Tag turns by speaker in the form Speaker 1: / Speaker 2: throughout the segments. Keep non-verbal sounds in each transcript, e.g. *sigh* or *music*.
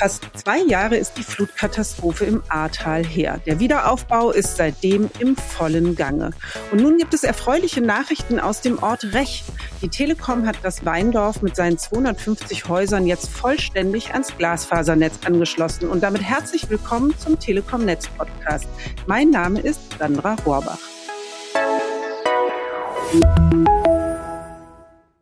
Speaker 1: Fast zwei Jahre ist die Flutkatastrophe im Ahrtal her. Der Wiederaufbau ist seitdem im vollen Gange. Und nun gibt es erfreuliche Nachrichten aus dem Ort Rech. Die Telekom hat das Weindorf mit seinen 250 Häusern jetzt vollständig ans Glasfasernetz angeschlossen. Und damit herzlich willkommen zum Telekom Netz Podcast. Mein Name ist Sandra Rohrbach.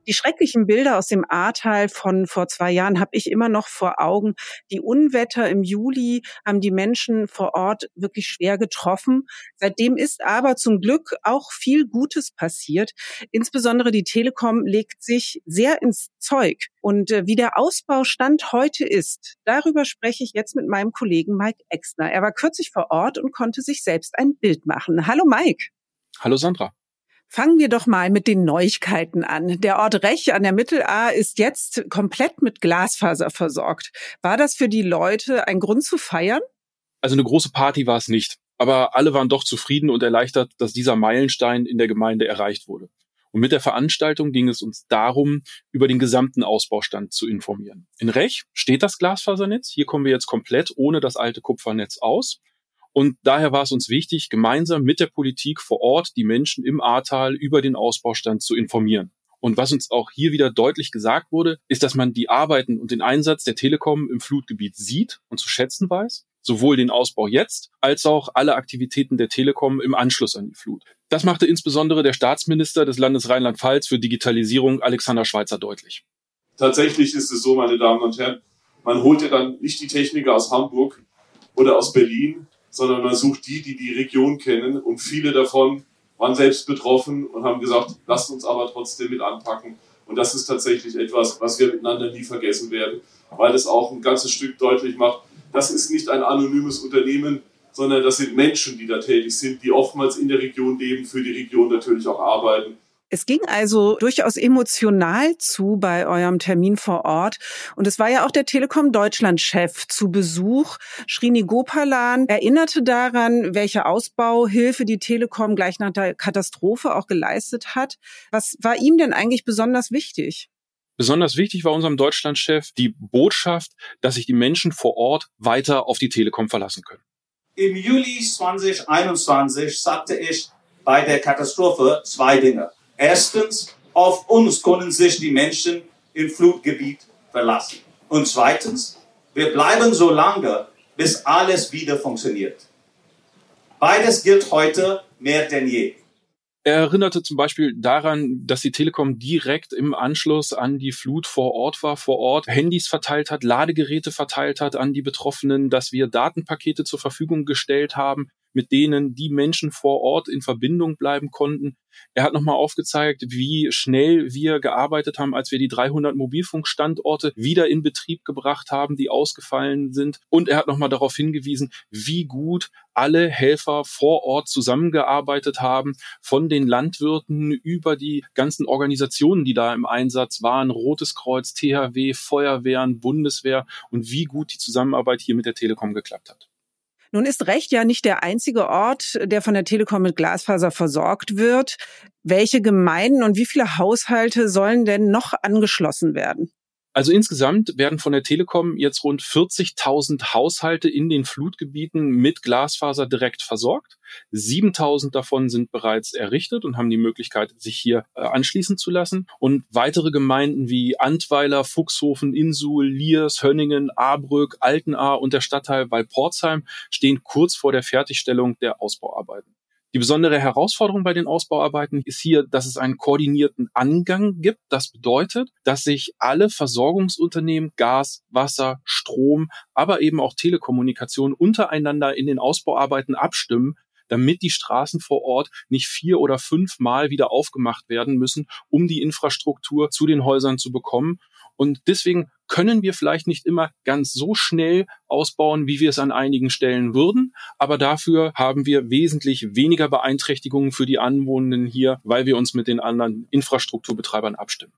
Speaker 1: Die schrecklichen Bilder aus dem Ahrtal von vor zwei Jahren habe ich immer noch vor Augen. Die Unwetter im Juli haben die Menschen vor Ort wirklich schwer getroffen. Seitdem ist aber zum Glück auch viel Gutes passiert. Insbesondere die Telekom legt sich sehr ins Zeug. Und äh, wie der Ausbaustand heute ist, darüber spreche ich jetzt mit meinem Kollegen Mike Exner. Er war kürzlich vor Ort und konnte sich selbst ein Bild machen. Hallo Mike.
Speaker 2: Hallo Sandra.
Speaker 1: Fangen wir doch mal mit den Neuigkeiten an. Der Ort Rech an der Mittelaar ist jetzt komplett mit Glasfaser versorgt. War das für die Leute ein Grund zu feiern?
Speaker 2: Also eine große Party war es nicht. Aber alle waren doch zufrieden und erleichtert, dass dieser Meilenstein in der Gemeinde erreicht wurde. Und mit der Veranstaltung ging es uns darum, über den gesamten Ausbaustand zu informieren. In Rech steht das Glasfasernetz. Hier kommen wir jetzt komplett ohne das alte Kupfernetz aus. Und daher war es uns wichtig, gemeinsam mit der Politik vor Ort die Menschen im Ahrtal über den Ausbaustand zu informieren. Und was uns auch hier wieder deutlich gesagt wurde, ist, dass man die Arbeiten und den Einsatz der Telekom im Flutgebiet sieht und zu schätzen weiß, sowohl den Ausbau jetzt als auch alle Aktivitäten der Telekom im Anschluss an die Flut. Das machte insbesondere der Staatsminister des Landes Rheinland-Pfalz für Digitalisierung Alexander Schweitzer deutlich.
Speaker 3: Tatsächlich ist es so, meine Damen und Herren, man holt ja dann nicht die Techniker aus Hamburg oder aus Berlin, sondern man sucht die, die die Region kennen und viele davon waren selbst betroffen und haben gesagt, lasst uns aber trotzdem mit anpacken. Und das ist tatsächlich etwas, was wir miteinander nie vergessen werden, weil es auch ein ganzes Stück deutlich macht, das ist nicht ein anonymes Unternehmen, sondern das sind Menschen, die da tätig sind, die oftmals in der Region leben, für die Region natürlich auch arbeiten.
Speaker 1: Es ging also durchaus emotional zu bei eurem Termin vor Ort. Und es war ja auch der Telekom Deutschland-Chef zu Besuch. Srini Gopalan erinnerte daran, welche Ausbauhilfe die Telekom gleich nach der Katastrophe auch geleistet hat. Was war ihm denn eigentlich besonders wichtig?
Speaker 2: Besonders wichtig war unserem Deutschlandchef die Botschaft, dass sich die Menschen vor Ort weiter auf die Telekom verlassen können.
Speaker 4: Im Juli 2021 sagte ich bei der Katastrophe zwei Dinge. Erstens, auf uns können sich die Menschen im Flutgebiet verlassen. Und zweitens, wir bleiben so lange, bis alles wieder funktioniert. Beides gilt heute mehr denn je.
Speaker 2: Er erinnerte zum Beispiel daran, dass die Telekom direkt im Anschluss an die Flut vor Ort war, vor Ort Handys verteilt hat, Ladegeräte verteilt hat an die Betroffenen, dass wir Datenpakete zur Verfügung gestellt haben, mit denen die Menschen vor Ort in Verbindung bleiben konnten. Er hat nochmal aufgezeigt, wie schnell wir gearbeitet haben, als wir die 300 Mobilfunkstandorte wieder in Betrieb gebracht haben, die ausgefallen sind. Und er hat nochmal darauf hingewiesen, wie gut alle Helfer vor Ort zusammengearbeitet haben, von den Landwirten über die ganzen Organisationen, die da im Einsatz waren, Rotes Kreuz, THW, Feuerwehren, Bundeswehr und wie gut die Zusammenarbeit hier mit der Telekom geklappt hat.
Speaker 1: Nun ist Recht ja nicht der einzige Ort, der von der Telekom mit Glasfaser versorgt wird. Welche Gemeinden und wie viele Haushalte sollen denn noch angeschlossen werden?
Speaker 2: Also insgesamt werden von der Telekom jetzt rund 40.000 Haushalte in den Flutgebieten mit Glasfaser direkt versorgt. 7.000 davon sind bereits errichtet und haben die Möglichkeit, sich hier äh, anschließen zu lassen. Und weitere Gemeinden wie Antweiler, Fuchshofen, Insul, Liers, Hönningen, Ahrbrück, Altenahr und der Stadtteil Walporzheim stehen kurz vor der Fertigstellung der Ausbauarbeiten. Die besondere Herausforderung bei den Ausbauarbeiten ist hier, dass es einen koordinierten Angang gibt. Das bedeutet, dass sich alle Versorgungsunternehmen Gas, Wasser, Strom, aber eben auch Telekommunikation untereinander in den Ausbauarbeiten abstimmen, damit die Straßen vor Ort nicht vier oder fünfmal wieder aufgemacht werden müssen, um die Infrastruktur zu den Häusern zu bekommen. Und deswegen können wir vielleicht nicht immer ganz so schnell ausbauen, wie wir es an einigen Stellen würden. Aber dafür haben wir wesentlich weniger Beeinträchtigungen für die Anwohnenden hier, weil wir uns mit den anderen Infrastrukturbetreibern abstimmen.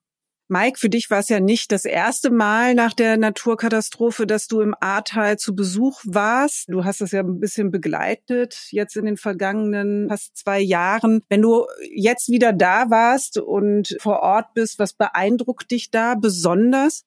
Speaker 1: Mike, für dich war es ja nicht das erste Mal nach der Naturkatastrophe, dass du im Ahrtal zu Besuch warst. Du hast das ja ein bisschen begleitet jetzt in den vergangenen fast zwei Jahren. Wenn du jetzt wieder da warst und vor Ort bist, was beeindruckt dich da besonders?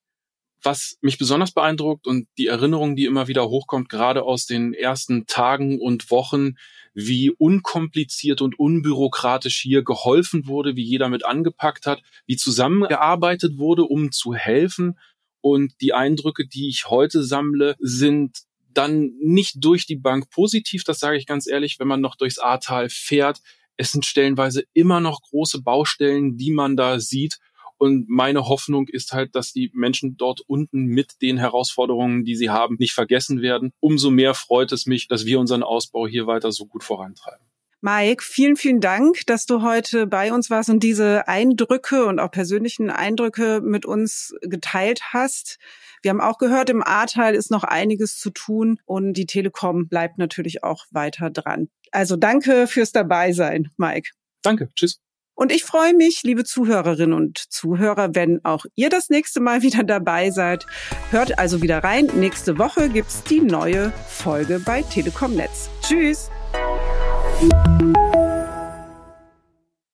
Speaker 2: Was mich besonders beeindruckt und die Erinnerung, die immer wieder hochkommt, gerade aus den ersten Tagen und Wochen, wie unkompliziert und unbürokratisch hier geholfen wurde, wie jeder mit angepackt hat, wie zusammengearbeitet wurde, um zu helfen. Und die Eindrücke, die ich heute sammle, sind dann nicht durch die Bank positiv, das sage ich ganz ehrlich, wenn man noch durchs Ahrtal fährt. Es sind stellenweise immer noch große Baustellen, die man da sieht. Und meine Hoffnung ist halt, dass die Menschen dort unten mit den Herausforderungen, die sie haben, nicht vergessen werden. Umso mehr freut es mich, dass wir unseren Ausbau hier weiter so gut vorantreiben.
Speaker 1: Mike, vielen, vielen Dank, dass du heute bei uns warst und diese Eindrücke und auch persönlichen Eindrücke mit uns geteilt hast. Wir haben auch gehört, im Ahrtal ist noch einiges zu tun und die Telekom bleibt natürlich auch weiter dran. Also danke fürs Dabeisein, Mike.
Speaker 2: Danke. Tschüss.
Speaker 1: Und ich freue mich, liebe Zuhörerinnen und Zuhörer, wenn auch ihr das nächste Mal *laughs* wieder dabei seid. Hört also wieder rein. Nächste Woche gibt's die neue Folge bei Telekom Netz. Tschüss.